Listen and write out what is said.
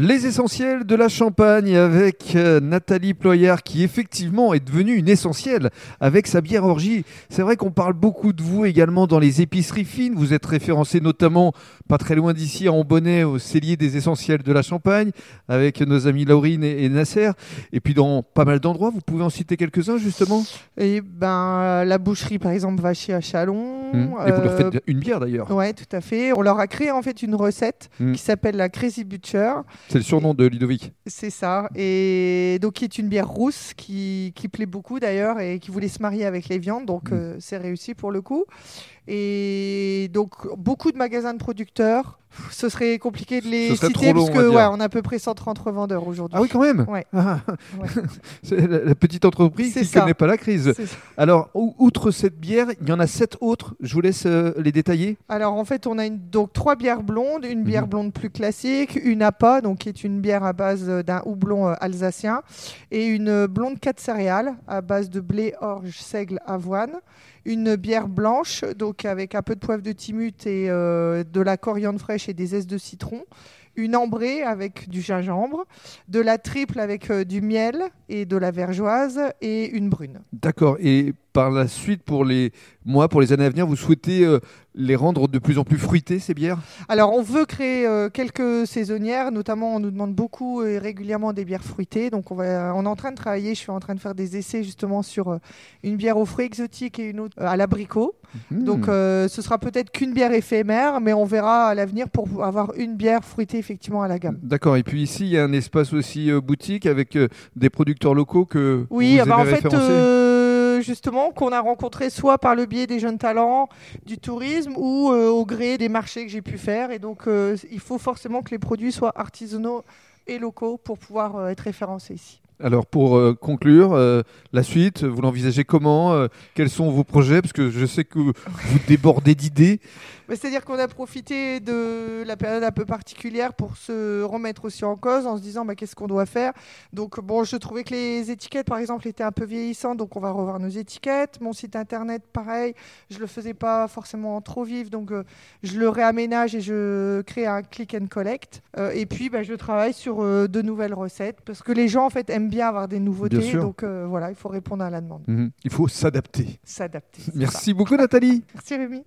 Les essentiels de la Champagne avec euh, Nathalie Ployard qui effectivement est devenue une essentielle avec sa bière orgie. C'est vrai qu'on parle beaucoup de vous également dans les épiceries fines. Vous êtes référencé notamment pas très loin d'ici à Ambonnet au cellier des essentiels de la Champagne avec nos amis Laurine et, Nasser. Et puis dans pas mal d'endroits, vous pouvez en citer quelques-uns justement? Et ben la boucherie par exemple Vacher à Chalon. Mmh. Et vous leur euh, faites une bière d'ailleurs. Ouais, tout à fait. On leur a créé en fait une recette Mm. qui s'appelle la Crazy Butcher. C'est le surnom de Ludovic. C'est ça. Et donc, qui est une bière rousse qui, qui plaît beaucoup d'ailleurs et qui voulait se marier avec les viandes. Donc, Mm. euh, c'est réussi pour le coup. Et donc, beaucoup de magasins de producteurs. Ce serait compliqué de les citer long, parce que ouais, on a à peu près 130 revendeurs aujourd'hui. Ah oui quand même Ouais. Ah, Ouais. La, la petite entreprise qui ne connaît pas la crise. Alors, ou- outre cette bière, il y en a sept autres. Je vous laisse euh, les détailler. Alors en fait, on a une- donc trois bières blondes, une bière Mhm. blonde plus classique, une APA, donc qui est une bière à base euh, d'un houblon euh, alsacien, et une blonde 4 céréales à base de blé, orge, seigle, avoine, une bière blanche, donc avec un peu de poivre de timut et euh, de la coriandre fraîche et des zestes de citron. Une ambrée avec du gingembre, de la triple avec euh, du miel et de la vergeoise et une brune. D'accord. Et par la suite, pour les mois, pour les années à venir, vous souhaitez euh, les rendre de plus en plus fruitées, ces bières? Alors, on veut créer euh, quelques saisonnières, notamment on nous demande beaucoup et régulièrement des bières fruitées. Donc, on, va, on est en train de travailler, je suis en train de faire des essais justement sur euh, une bière aux fruits exotiques et une autre euh, à l'abricot. Hmm. Donc, euh, ce sera peut-être qu'une bière éphémère, mais on verra à l'avenir pour avoir une bière fruitée effectivement à la gamme. D'accord. Et puis ici, il y a un espace aussi euh, boutique avec euh, des producteurs locaux que Oui, vous ah bah, en avez fait. Justement, qu'on a rencontré soit par le biais des jeunes talents, du tourisme, ou euh, au gré des marchés que j'ai pu faire. Et donc, euh, il faut forcément que les produits soient artisanaux et locaux pour pouvoir euh, être référencés ici. Alors pour euh, conclure, euh, la suite, vous l'envisagez comment euh, Quels sont vos projets? Parce que je sais que vous débordez d'idées. C'est-à-dire qu'on a profité de la période un peu particulière pour se remettre aussi en cause en se disant bah, qu'est-ce qu'on doit faire? Donc bon, je trouvais que les étiquettes par exemple étaient un peu vieillissantes, donc on va revoir nos étiquettes. Mon site internet, pareil, je le faisais pas forcément trop vif, donc je le réaménage et je crée un click and collect. Et puis bah, je travaille sur de nouvelles recettes parce que les gens en fait aiment bien avoir des nouveautés, donc euh, voilà, il faut répondre à la demande, Mhm. Il faut s'adapter. s'adapter. ça. Merci beaucoup Nathalie. Merci Rémi.